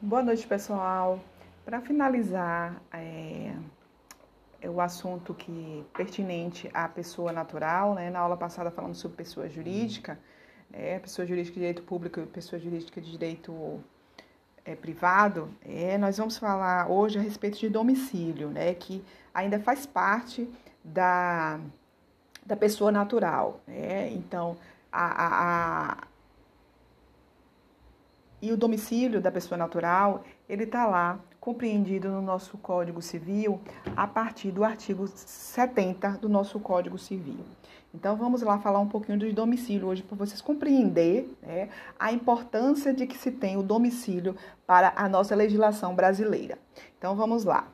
Boa noite, pessoal. Para finalizar é, o assunto que pertinente à pessoa natural, né? Na aula passada falamos sobre pessoa jurídica, é, pessoa jurídica de direito público e pessoa jurídica de direito é, privado. É, nós vamos falar hoje a respeito de domicílio, né? Que ainda faz parte da, da pessoa natural. Né? Então, a, a e o domicílio da pessoa natural, ele está lá compreendido no nosso Código Civil a partir do artigo 70 do nosso Código Civil. Então vamos lá falar um pouquinho do domicílio hoje para vocês compreender né, a importância de que se tem o domicílio para a nossa legislação brasileira. Então vamos lá.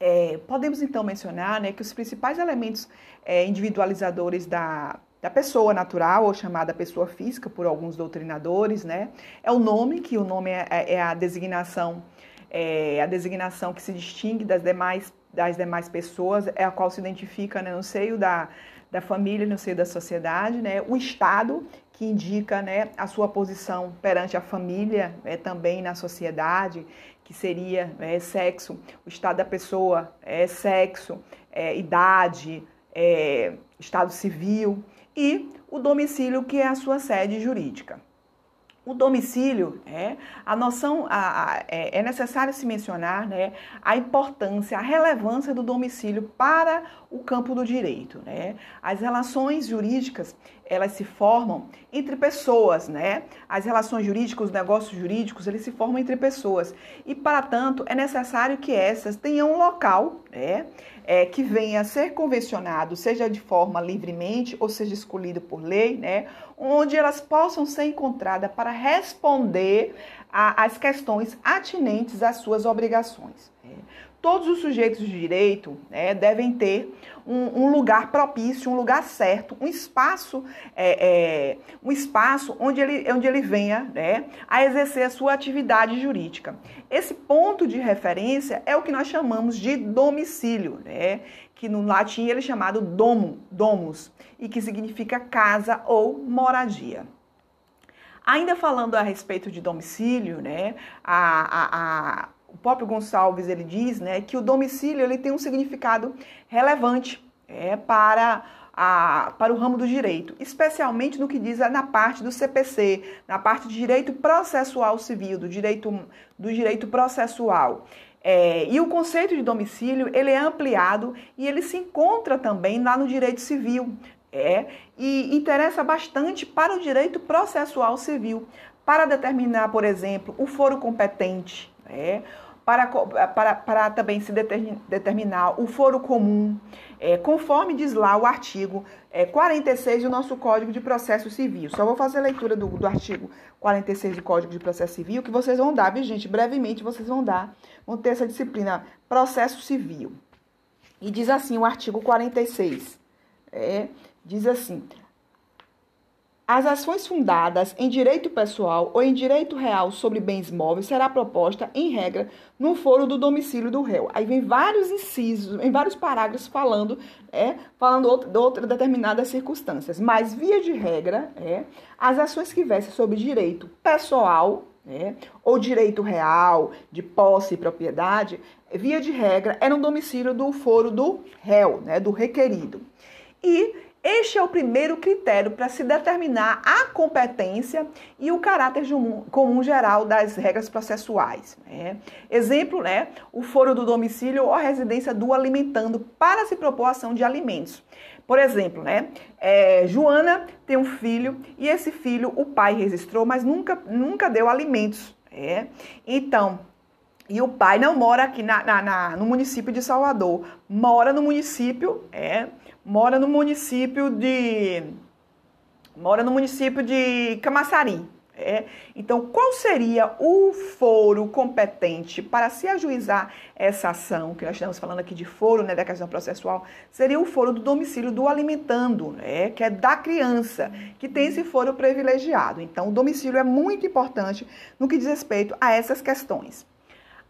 É, podemos então mencionar né, que os principais elementos é, individualizadores da, da pessoa natural ou chamada pessoa física por alguns doutrinadores, né? É o nome, que o nome é, é, é a designação, é a designação que se distingue das demais, das demais pessoas, é a qual se identifica né, no seio da, da família, no seio da sociedade, né? O Estado, que indica né, a sua posição perante a família, é, também na sociedade, que seria é, sexo, o estado da pessoa, é, sexo, é, idade, é, estado civil e o domicílio, que é a sua sede jurídica. O domicílio, é, a noção, a, a, é, é necessário se mencionar né, a importância, a relevância do domicílio para o campo do direito. Né? As relações jurídicas, elas se formam entre pessoas, né? As relações jurídicas, os negócios jurídicos, eles se formam entre pessoas. E, para tanto, é necessário que essas tenham um local, né? É, que venha a ser convencionado, seja de forma livremente ou seja escolhido por lei, né? Onde elas possam ser encontradas para responder às questões atinentes às suas obrigações. Né? Todos os sujeitos de direito né, devem ter um, um, lugar propício, um lugar certo, um espaço, é, é, um espaço onde ele, onde ele venha né, a exercer a sua atividade jurídica. Esse ponto de referência é o que nós chamamos de domicílio, né, que no latim ele é chamado domo, domus, e que significa casa ou moradia. Ainda falando a respeito de domicílio, né, a, a, a o próprio Gonçalves ele diz né, que o domicílio ele tem um significado relevante é, para, a, para o ramo do direito, especialmente no que diz na parte do CPC, na parte de direito processual civil, do direito, do direito processual. É, e o conceito de domicílio ele é ampliado e ele se encontra também lá no direito civil. É, e interessa bastante para o direito processual civil, para determinar, por exemplo, o foro competente, é, para, para, para também se determinar o foro comum, é, conforme diz lá o artigo é, 46 do nosso Código de Processo Civil. Só vou fazer a leitura do, do artigo 46 do Código de Processo Civil, que vocês vão dar, viu, gente? Brevemente vocês vão dar, vão ter essa disciplina Processo Civil. E diz assim o artigo 46. É, diz assim: as ações fundadas em direito pessoal ou em direito real sobre bens móveis será proposta, em regra, no foro do domicílio do réu. Aí vem vários incisos, em vários parágrafos falando, é, falando de outras determinadas circunstâncias. Mas, via de regra, é, as ações que versem sobre direito pessoal é, ou direito real, de posse e propriedade, via de regra, é no domicílio do foro do réu, né, do requerido. E este é o primeiro critério para se determinar a competência e o caráter comum geral das regras processuais. Né? Exemplo, né, o foro do domicílio ou a residência do alimentando para se propor ação de alimentos. Por exemplo, né, é, Joana tem um filho e esse filho o pai registrou, mas nunca, nunca deu alimentos. É? Então, e o pai não mora aqui na, na, na, no município de Salvador, mora no município, é, mora no município de mora no município de Camaçari. É. Então, qual seria o foro competente para se ajuizar essa ação, que nós estamos falando aqui de foro, né, da questão processual, seria o foro do domicílio do alimentando, né, que é da criança, que tem esse foro privilegiado. Então, o domicílio é muito importante no que diz respeito a essas questões.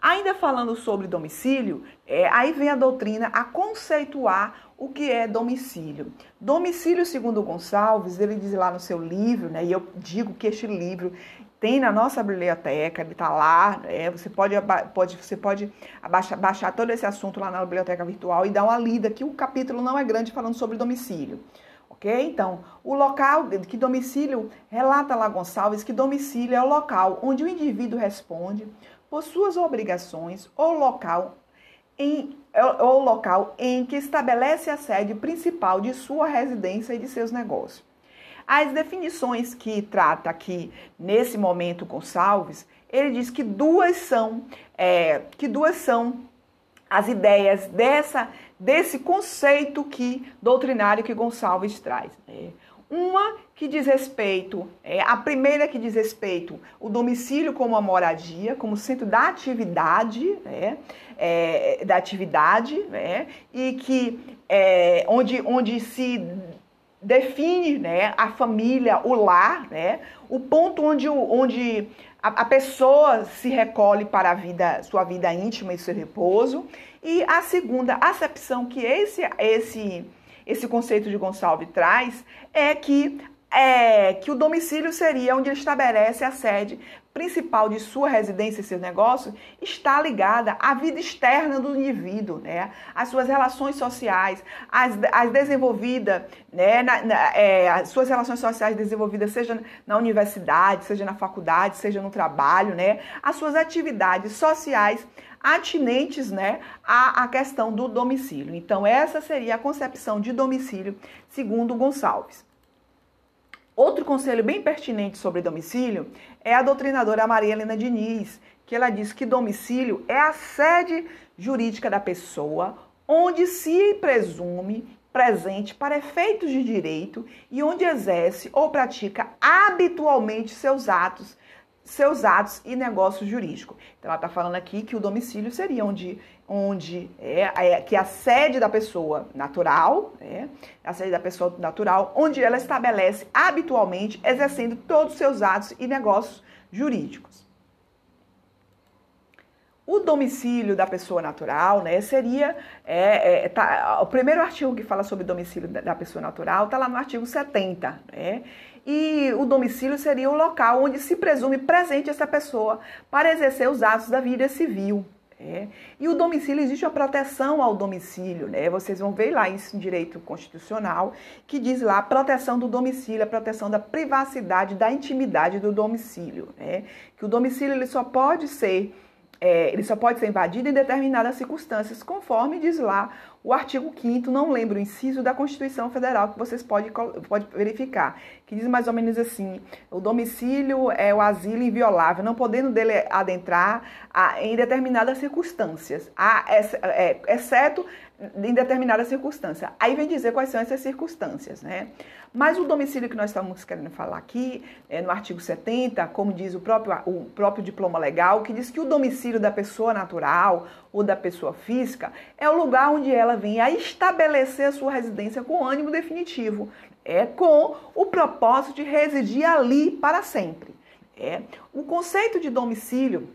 Ainda falando sobre domicílio, é, aí vem a doutrina a conceituar o que é domicílio. Domicílio, segundo Gonçalves, ele diz lá no seu livro, né, e eu digo que este livro tem na nossa biblioteca, ele está lá, é, você pode, pode, você pode abaixar, baixar todo esse assunto lá na biblioteca virtual e dar uma lida, que o capítulo não é grande falando sobre domicílio. Ok? Então, o local que domicílio, relata lá Gonçalves que domicílio é o local onde o indivíduo responde por suas obrigações ou local em ou local em que estabelece a sede principal de sua residência e de seus negócios. As definições que trata aqui nesse momento Gonçalves, ele diz que duas são é, que duas são as ideias dessa desse conceito que doutrinário que Gonçalves traz. Né? Uma que diz respeito, é, a primeira que diz respeito o domicílio como a moradia, como centro da atividade, né, é, da atividade, né, e que é, onde, onde se define né, a família, o lar, né, o ponto onde, onde a, a pessoa se recolhe para a vida, sua vida íntima e seu repouso. E a segunda acepção que esse, esse esse conceito de Gonçalves traz é que é, que o domicílio seria onde ele estabelece a sede principal de sua residência e seu negócio, está ligada à vida externa do indivíduo, né? As suas relações sociais, as, as desenvolvidas, né? Na, na, é, as suas relações sociais desenvolvidas, seja na universidade, seja na faculdade, seja no trabalho, né? As suas atividades sociais atinentes né, à, à questão do domicílio. Então, essa seria a concepção de domicílio, segundo Gonçalves. Outro conselho bem pertinente sobre domicílio é a doutrinadora Maria Helena Diniz, que ela diz que domicílio é a sede jurídica da pessoa onde se presume presente para efeitos de direito e onde exerce ou pratica habitualmente seus atos seus atos e negócios jurídicos. Então, ela está falando aqui que o domicílio seria onde, onde é, é, que é a sede da pessoa natural, né, a sede da pessoa natural, onde ela estabelece habitualmente, exercendo todos os seus atos e negócios jurídicos. O domicílio da pessoa natural, né, seria é, é, tá, o primeiro artigo que fala sobre domicílio da, pessoa natural está lá no artigo 70, né? E o domicílio seria o local onde se presume presente essa pessoa para exercer os atos da vida civil. É. E o domicílio, existe a proteção ao domicílio, né? Vocês vão ver lá isso em direito constitucional, que diz lá a proteção do domicílio, a proteção da privacidade, da intimidade do domicílio, né? Que o domicílio ele só pode ser é, ele só pode ser invadido em determinadas circunstâncias, conforme diz lá o artigo 5 não lembro o inciso da Constituição Federal, que vocês podem pode verificar, que diz mais ou menos assim: o domicílio é o asilo inviolável, não podendo dele adentrar a, em determinadas circunstâncias, a, é, exceto em determinadas circunstâncias. Aí vem dizer quais são essas circunstâncias, né? Mas o domicílio que nós estamos querendo falar aqui, é no artigo 70, como diz o próprio, o próprio diploma legal, que diz que o domicílio da pessoa natural ou da pessoa física é o lugar onde ela vem a estabelecer a sua residência com ânimo definitivo, é com o propósito de residir ali para sempre. É. O conceito de domicílio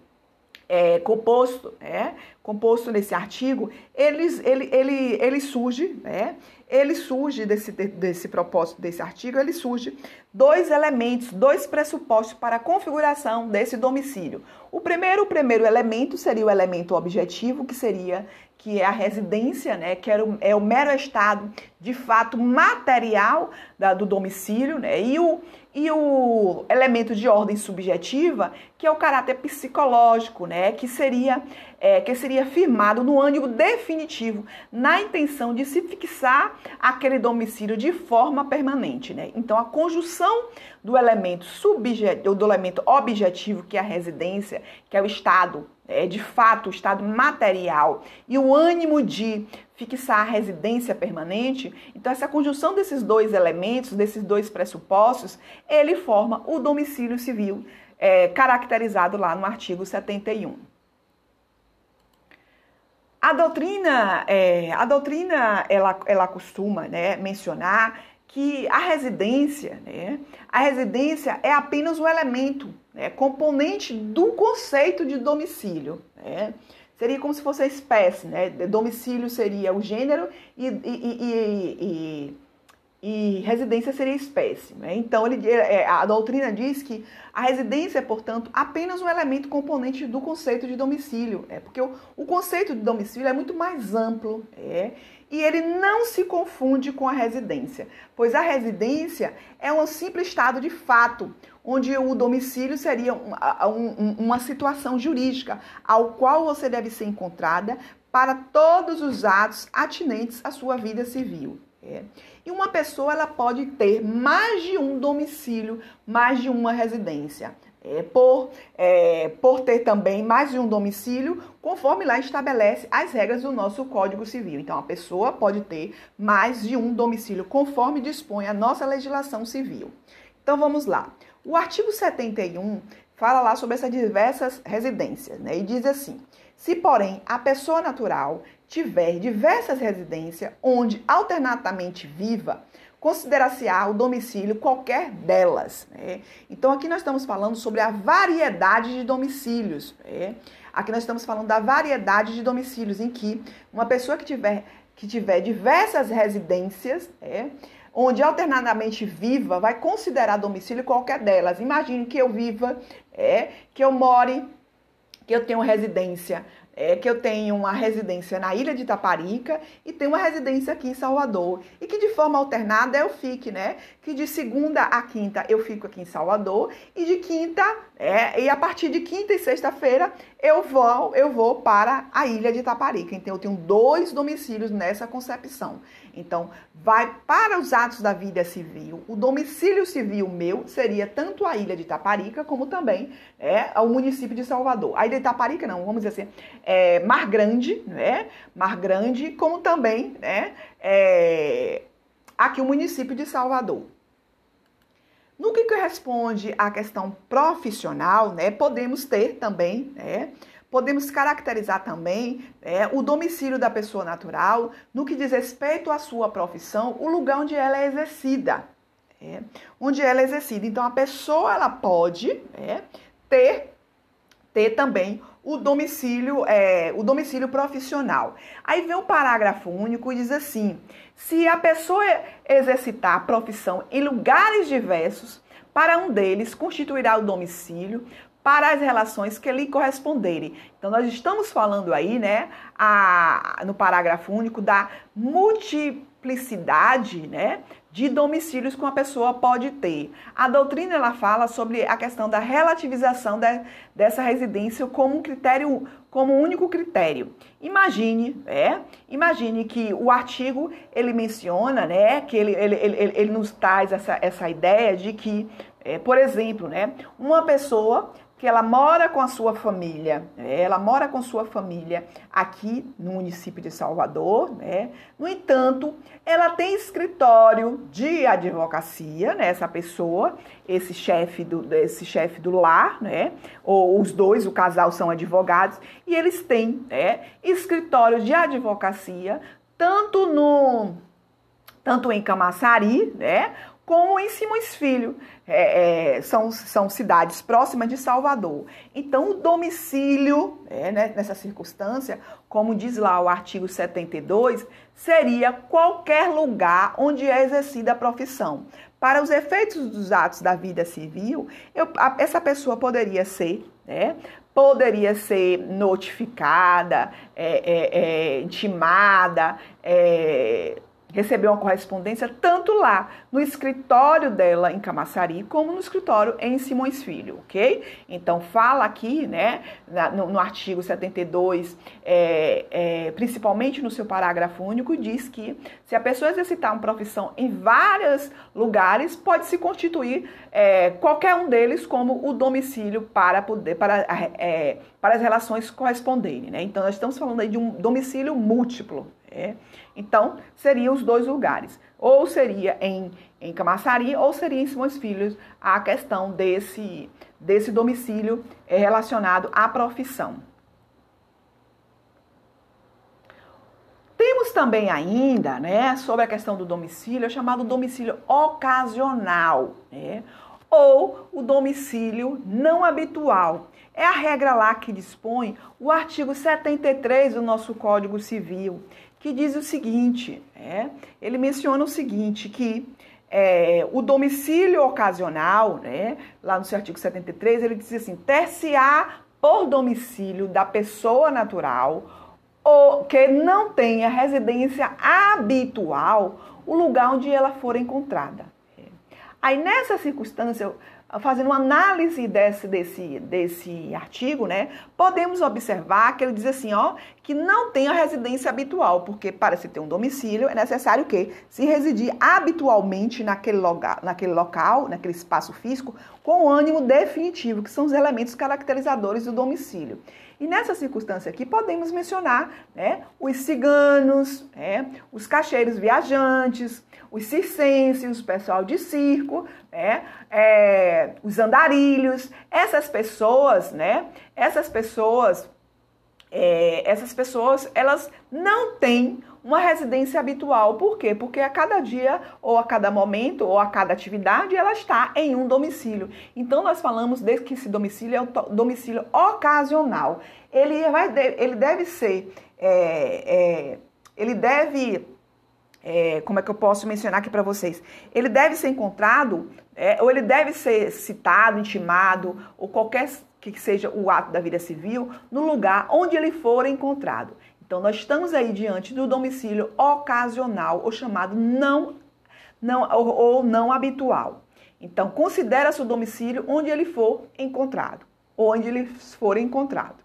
é, composto, é, composto nesse artigo, ele, ele, ele, ele surge, né? Ele surge desse, desse propósito desse artigo, ele surge dois elementos, dois pressupostos para a configuração desse domicílio. O primeiro, o primeiro elemento seria o elemento objetivo, que seria que é a residência, né, que era o, é o mero estado de fato material da, do domicílio, né, e o, e o elemento de ordem subjetiva, que é o caráter psicológico, né, que seria é, que seria firmado no ânimo definitivo, na intenção de se fixar aquele domicílio de forma permanente. Né? Então, a conjunção do elemento subjetivo, do elemento objetivo, que é a residência, que é o estado, é, de fato, o estado material, e o ânimo de fixar a residência permanente, então essa conjunção desses dois elementos, desses dois pressupostos, ele forma o domicílio civil, é, caracterizado lá no artigo 71. A doutrina, é, a doutrina ela, ela costuma né, mencionar que a residência, né, a residência é apenas um elemento né, componente do conceito de domicílio. Né? Seria como se fosse a espécie, né? Domicílio seria o gênero e, e, e, e residência seria espécie. Né? Então, ele, é, a doutrina diz que a residência é, portanto, apenas um elemento componente do conceito de domicílio, é, porque o, o conceito de domicílio é muito mais amplo é, e ele não se confunde com a residência, pois a residência é um simples estado de fato, onde o domicílio seria um, um, uma situação jurídica ao qual você deve ser encontrada para todos os atos atinentes à sua vida civil. É. E uma pessoa ela pode ter mais de um domicílio, mais de uma residência. É, por, é, por ter também mais de um domicílio, conforme lá estabelece as regras do nosso Código Civil. Então, a pessoa pode ter mais de um domicílio, conforme dispõe a nossa legislação civil. Então, vamos lá. O artigo 71 fala lá sobre essas diversas residências, né? E diz assim: se, porém, a pessoa natural tiver diversas residências onde alternatamente viva, considerar-se-á o domicílio qualquer delas. Né? Então, aqui nós estamos falando sobre a variedade de domicílios. Né? Aqui nós estamos falando da variedade de domicílios, em que uma pessoa que tiver, que tiver diversas residências, né? onde alternadamente viva, vai considerar domicílio qualquer delas. Imagine que eu viva, é, que eu more, que eu tenho residência é que eu tenho uma residência na ilha de Taparica e tenho uma residência aqui em Salvador. E que de forma alternada eu fique, né? Que de segunda a quinta eu fico aqui em Salvador e de quinta, é, e a partir de quinta e sexta-feira eu vou, eu vou para a ilha de Taparica. Então eu tenho dois domicílios nessa concepção. Então, vai para os atos da vida civil. O domicílio civil meu seria tanto a ilha de Taparica como também é, o município de Salvador. A ilha de Taparica não, vamos dizer assim, é, Mar Grande, né? Mar Grande, como também, né? É, aqui o município de Salvador. No que corresponde à questão profissional, né, podemos ter também, né, podemos caracterizar também é, o domicílio da pessoa natural no que diz respeito à sua profissão, o lugar onde ela é exercida. É, onde ela é exercida. Então, a pessoa ela pode é, ter, ter também o domicílio, é, o domicílio profissional. Aí vem o parágrafo único e diz assim: se a pessoa exercitar a profissão em lugares diversos, para um deles constituirá o domicílio para as relações que lhe corresponderem. Então, nós estamos falando aí, né, a, no parágrafo único, da multiplicidade, né, de domicílios que uma pessoa pode ter. A doutrina, ela fala sobre a questão da relativização de, dessa residência como um critério, como um único critério. Imagine, é, imagine que o artigo, ele menciona, né, que ele, ele, ele, ele nos traz essa, essa ideia de que, é, por exemplo, né, uma pessoa que ela mora com a sua família, né? ela mora com sua família aqui no município de Salvador, né? No entanto, ela tem escritório de advocacia, né? Essa pessoa, esse chefe do esse chefe do lar, né? Ou os dois, o casal são advogados e eles têm, né? Escritório de advocacia tanto no tanto em Camaçari, né? Como em Simões Filho. É, é, são, são cidades próximas de Salvador. Então, o domicílio, é, né, nessa circunstância, como diz lá o artigo 72, seria qualquer lugar onde é exercida a profissão. Para os efeitos dos atos da vida civil, eu, a, essa pessoa poderia ser, né, poderia ser notificada, é, é, é intimada, recebeu uma correspondência tanto lá no escritório dela em Camaçari como no escritório em Simões Filho, ok? Então fala aqui, né, no, no artigo 72, é, é, principalmente no seu parágrafo único, diz que se a pessoa exercitar uma profissão em vários lugares, pode se constituir é, qualquer um deles como o domicílio para poder para, é, para as relações corresponderem, né? Então nós estamos falando aí de um domicílio múltiplo, é. Então, seriam os dois lugares. Ou seria em, em Camaçari, ou seria em Simões Filhos, a questão desse, desse domicílio é, relacionado à profissão. Temos também ainda, né, sobre a questão do domicílio, é chamado domicílio ocasional. Né? ou o domicílio não habitual. É a regra lá que dispõe o artigo 73 do nosso Código Civil, que diz o seguinte: é, ele menciona o seguinte, que é, o domicílio ocasional, né, lá no seu artigo 73, ele diz assim: ter-se-á por domicílio da pessoa natural ou que não tenha residência habitual o lugar onde ela for encontrada. Aí nessa circunstância, fazendo uma análise desse, desse, desse artigo, né, podemos observar que ele diz assim, ó, que não tem a residência habitual, porque para se ter um domicílio é necessário que se residir habitualmente naquele, loga, naquele local, naquele espaço físico, com ânimo definitivo, que são os elementos caracterizadores do domicílio. E nessa circunstância aqui podemos mencionar né, os ciganos, né, os cacheiros viajantes, os circenses, o pessoal de circo, né, é, os andarilhos, essas pessoas, né, essas pessoas, é, essas pessoas, elas não têm uma residência habitual. Por quê? Porque a cada dia, ou a cada momento, ou a cada atividade, ela está em um domicílio. Então, nós falamos de que esse domicílio é o domicílio ocasional. Ele, vai, ele deve ser. É, é, ele deve. É, como é que eu posso mencionar aqui para vocês? Ele deve ser encontrado, é, ou ele deve ser citado, intimado, ou qualquer que seja o ato da vida civil, no lugar onde ele for encontrado. Então, nós estamos aí diante do domicílio ocasional, ou chamado não, não ou, ou não habitual. Então, considera-se o domicílio onde ele for encontrado, onde ele for encontrado.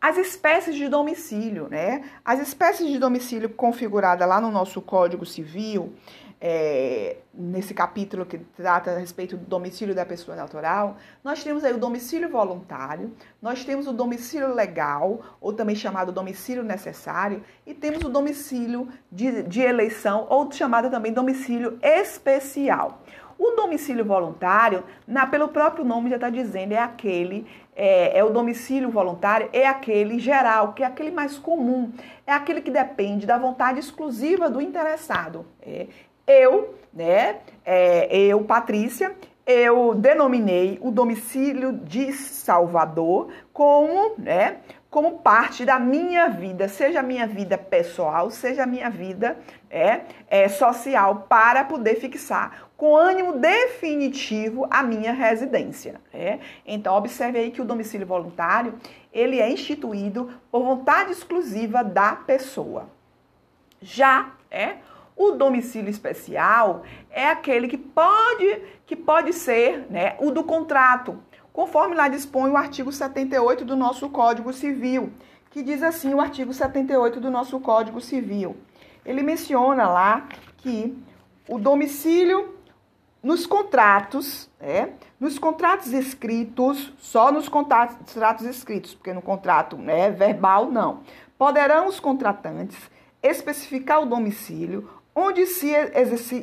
As espécies de domicílio, né? As espécies de domicílio configurada lá no nosso Código Civil, é, nesse capítulo que trata a respeito do domicílio da pessoa natural, nós temos aí o domicílio voluntário, nós temos o domicílio legal, ou também chamado domicílio necessário, e temos o domicílio de, de eleição, ou chamado também domicílio especial. O domicílio voluntário, na, pelo próprio nome já está dizendo, é aquele, é, é, o domicílio voluntário, é aquele geral, que é aquele mais comum, é aquele que depende da vontade exclusiva do interessado. É, eu, né, é, eu, Patrícia, eu denominei o domicílio de Salvador como, né, como parte da minha vida, seja a minha vida pessoal, seja a minha vida é, é, social, para poder fixar com ânimo definitivo a minha residência. É? Então, observe aí que o domicílio voluntário ele é instituído por vontade exclusiva da pessoa. Já é o domicílio especial é aquele que pode, que pode ser né, o do contrato, conforme lá dispõe o artigo 78 do nosso Código Civil, que diz assim o artigo 78 do nosso Código Civil. Ele menciona lá que o domicílio nos contratos, é, nos contratos escritos, só nos contratos escritos, porque no contrato né, verbal não, poderão os contratantes especificar o domicílio onde se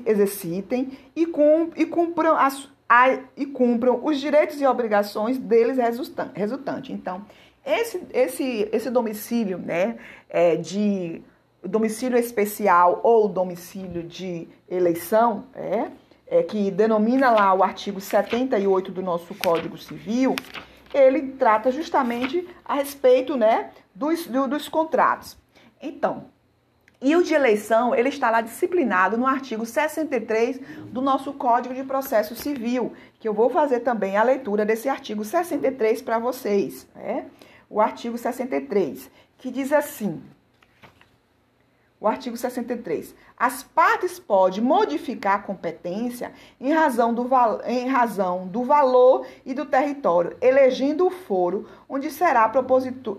exercitem e, cumpram, as, e cumpram os direitos e obrigações deles resultantes. Então, esse, esse, esse domicílio né, é, de domicílio especial ou domicílio de eleição, é, é, que denomina lá o artigo 78 do nosso Código Civil, ele trata justamente a respeito né, dos, do, dos contratos. Então, e o de eleição, ele está lá disciplinado no artigo 63 do nosso Código de Processo Civil, que eu vou fazer também a leitura desse artigo 63 para vocês. Né? O artigo 63, que diz assim: o artigo 63. As partes podem modificar a competência em razão, do, em razão do valor e do território, elegendo o foro onde será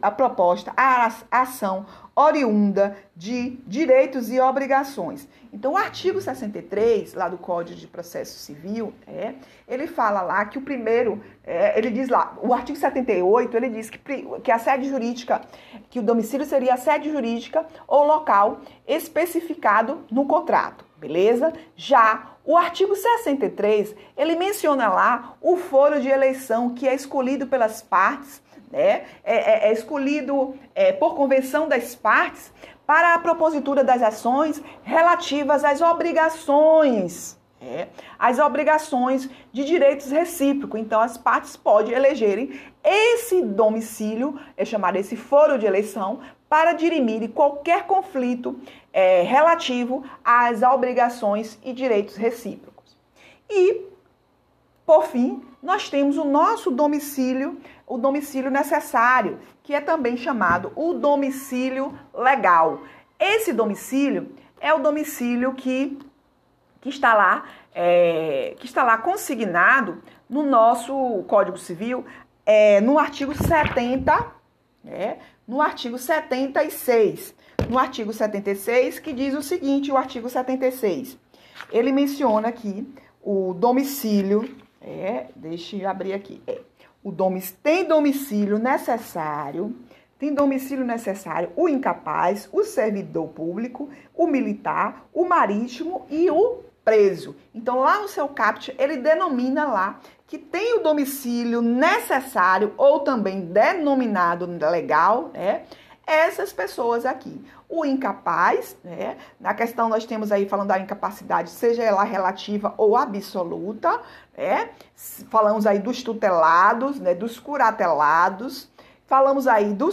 a proposta a ação oriunda de direitos e obrigações. Então, o artigo 63, lá do Código de Processo Civil, é, ele fala lá que o primeiro, é, ele diz lá, o artigo 78, ele diz que, que a sede jurídica, que o domicílio seria a sede jurídica ou local especificado no contrato, beleza? Já o artigo 63, ele menciona lá o foro de eleição que é escolhido pelas partes né, é, é, é escolhido é, por convenção das partes para a propositura das ações relativas às obrigações É, obrigações de direitos recíprocos. Então, as partes podem elegerem esse domicílio, é chamado esse foro de eleição, para dirimir qualquer conflito é, relativo às obrigações e direitos recíprocos. E, por fim, nós temos o nosso domicílio, o domicílio necessário, que é também chamado o domicílio legal. Esse domicílio é o domicílio que, que está lá, é, que está lá consignado no nosso Código Civil, é, no artigo 70, é, no artigo 76. No artigo 76, que diz o seguinte: o artigo 76. Ele menciona aqui o domicílio, é, deixa eu abrir aqui, é, o domic, tem domicílio necessário tem domicílio necessário o incapaz, o servidor público, o militar, o marítimo e o preso. Então, lá no seu CAPT, ele denomina lá que tem o domicílio necessário ou também denominado legal, né? Essas pessoas aqui. O incapaz, né? Na questão nós temos aí falando da incapacidade, seja ela relativa ou absoluta, né? Falamos aí dos tutelados, né? Dos curatelados, Falamos aí do,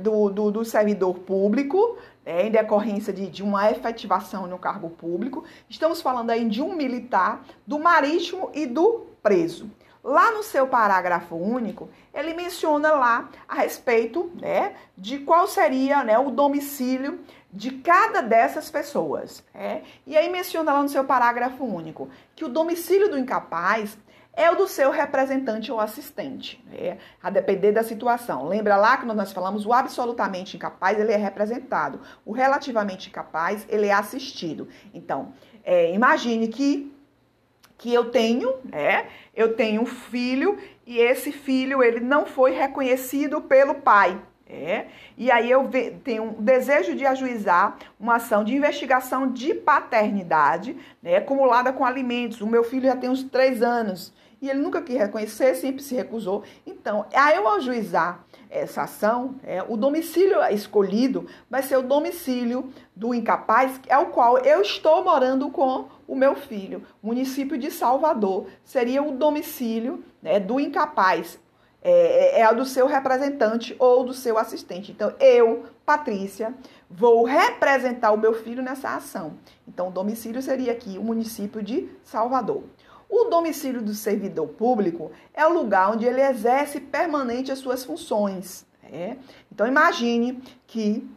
do, do, do servidor público, né, em decorrência de, de uma efetivação no cargo público. Estamos falando aí de um militar, do marítimo e do preso. Lá no seu parágrafo único, ele menciona lá a respeito né, de qual seria né, o domicílio de cada dessas pessoas. Né? E aí menciona lá no seu parágrafo único que o domicílio do incapaz é o do seu representante ou assistente, né? a depender da situação. Lembra lá que nós falamos o absolutamente incapaz, ele é representado. O relativamente incapaz, ele é assistido. Então, é, imagine que que eu tenho, né? Eu tenho um filho e esse filho ele não foi reconhecido pelo pai. É, e aí eu tenho um desejo de ajuizar uma ação de investigação de paternidade, né, acumulada com alimentos. O meu filho já tem uns três anos e ele nunca quis reconhecer, sempre se recusou. Então, a eu ajuizar essa ação, é, o domicílio escolhido vai ser o domicílio do incapaz, é o qual eu estou morando com o meu filho. Município de Salvador seria o domicílio né, do incapaz, é, é, é do seu representante ou do seu assistente. Então, eu, Patrícia, vou representar o meu filho nessa ação. Então, o domicílio seria aqui o município de Salvador. O domicílio do servidor público é o lugar onde ele exerce permanente as suas funções. Né? Então imagine que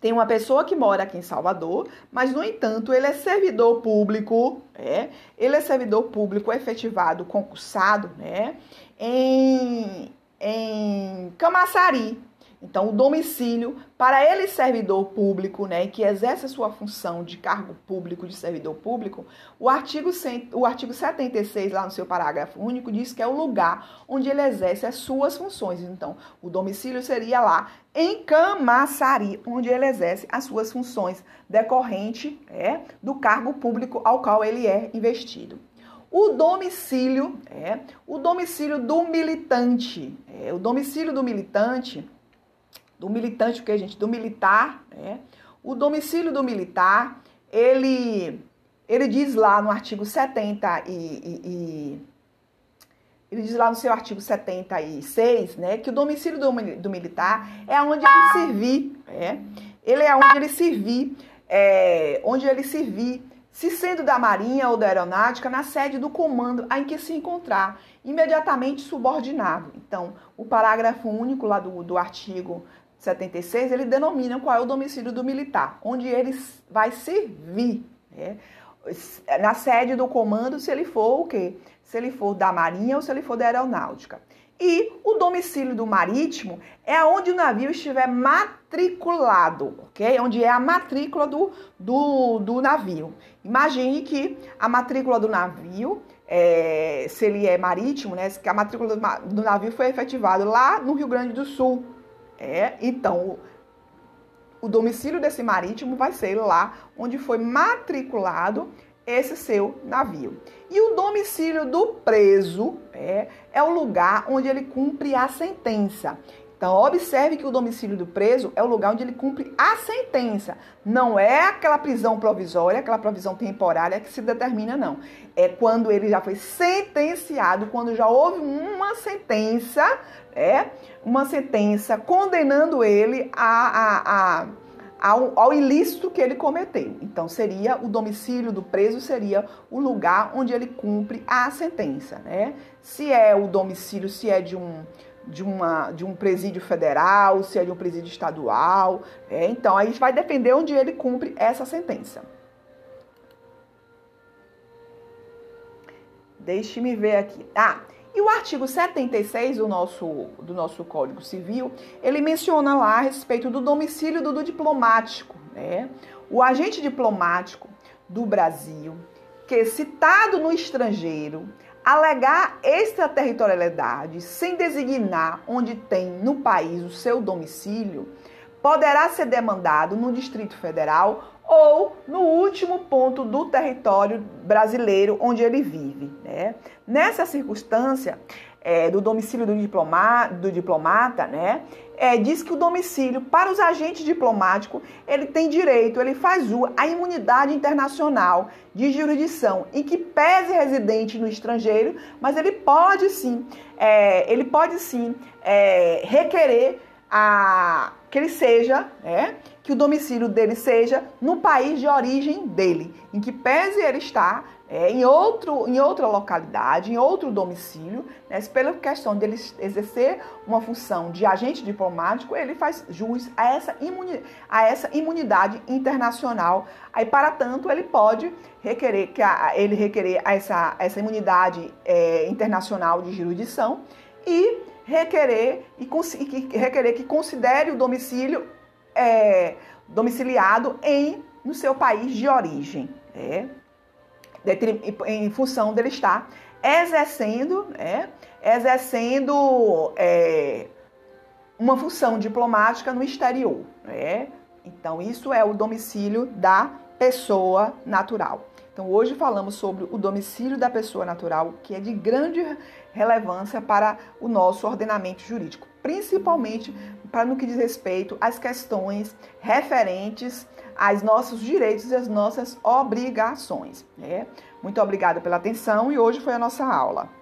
tem uma pessoa que mora aqui em Salvador, mas no entanto ele é servidor público, né? ele é servidor público efetivado, concursado, né? em, em Camaçari, então, o domicílio, para ele servidor público, né, que exerce a sua função de cargo público, de servidor público, o artigo, o artigo 76, lá no seu parágrafo único, diz que é o lugar onde ele exerce as suas funções. Então, o domicílio seria lá em Camaçari, onde ele exerce as suas funções decorrente é, do cargo público ao qual ele é investido. O domicílio, é, o domicílio do militante, é, o domicílio do militante do militante, o que, gente? Do militar, né? O domicílio do militar, ele, ele diz lá no artigo 70 e, e, e ele diz lá no seu artigo 76, né, que o domicílio do, do militar é onde ele servir, né? Ele é onde ele servir, é, onde ele servir, se sendo da Marinha ou da Aeronáutica, na sede do comando em que se encontrar, imediatamente subordinado. Então, o parágrafo único lá do, do artigo 76, ele denomina qual é o domicílio do militar, onde ele vai servir. Né? Na sede do comando, se ele for o quê? Se ele for da Marinha ou se ele for da Aeronáutica. E o domicílio do marítimo é onde o navio estiver matriculado, ok? Onde é a matrícula do, do, do navio. Imagine que a matrícula do navio, é, se ele é marítimo, né? Que a matrícula do, navio foi efetivada lá no Rio Grande do Sul, é, então, o domicílio desse marítimo vai ser lá onde foi matriculado esse seu navio. E o domicílio do preso é, é o lugar onde ele cumpre a sentença. Então, observe que o domicílio do preso é o lugar onde ele cumpre a sentença. Não é aquela prisão provisória, aquela provisão temporária que se determina, não. É quando ele já foi sentenciado, quando já houve uma sentença, é uma sentença condenando ele a, a, a ao, ao, ilícito que ele cometeu. Então, seria o domicílio do preso, seria o lugar onde ele cumpre a sentença, né? Se é o domicílio, se é de um de, uma, de um presídio federal, se é de um presídio estadual. É, então, a gente vai defender onde ele cumpre essa sentença. Deixe-me ver aqui. Ah, e o artigo 76 do nosso, do nosso Código Civil, ele menciona lá a respeito do domicílio do, do diplomático. Né? O agente diplomático do Brasil, que é citado no estrangeiro, alegar extraterritorialidade sem designar onde tem no país o seu domicílio, poderá ser demandado no Distrito Federal ou no último ponto do território brasileiro onde ele vive. Né? Nessa circunstância, é, do domicílio do, diploma, do diplomata, né? É, diz que o domicílio para os agentes diplomáticos ele tem direito, ele faz a imunidade internacional de jurisdição em que pese residente no estrangeiro, mas ele pode sim, é, ele pode sim é, requerer a, que ele seja, né, que o domicílio dele seja no país de origem dele, em que pese ele estar é, em, outro, em outra localidade, em outro domicílio, né, pela questão dele exercer uma função de agente diplomático, ele faz jus a essa, imuni, a essa imunidade internacional. Aí, para tanto, ele pode requerer que a, ele requerer essa, essa imunidade é, internacional de jurisdição e requerer, e, e requerer que considere o domicílio é, domiciliado em no seu país de origem. Né? Em função dele estar exercendo, né, exercendo é, uma função diplomática no exterior. Né? Então, isso é o domicílio da pessoa natural. Então, hoje falamos sobre o domicílio da pessoa natural, que é de grande relevância para o nosso ordenamento jurídico, principalmente para no que diz respeito às questões referentes aos nossos direitos e às nossas obrigações. Né? Muito obrigada pela atenção e hoje foi a nossa aula.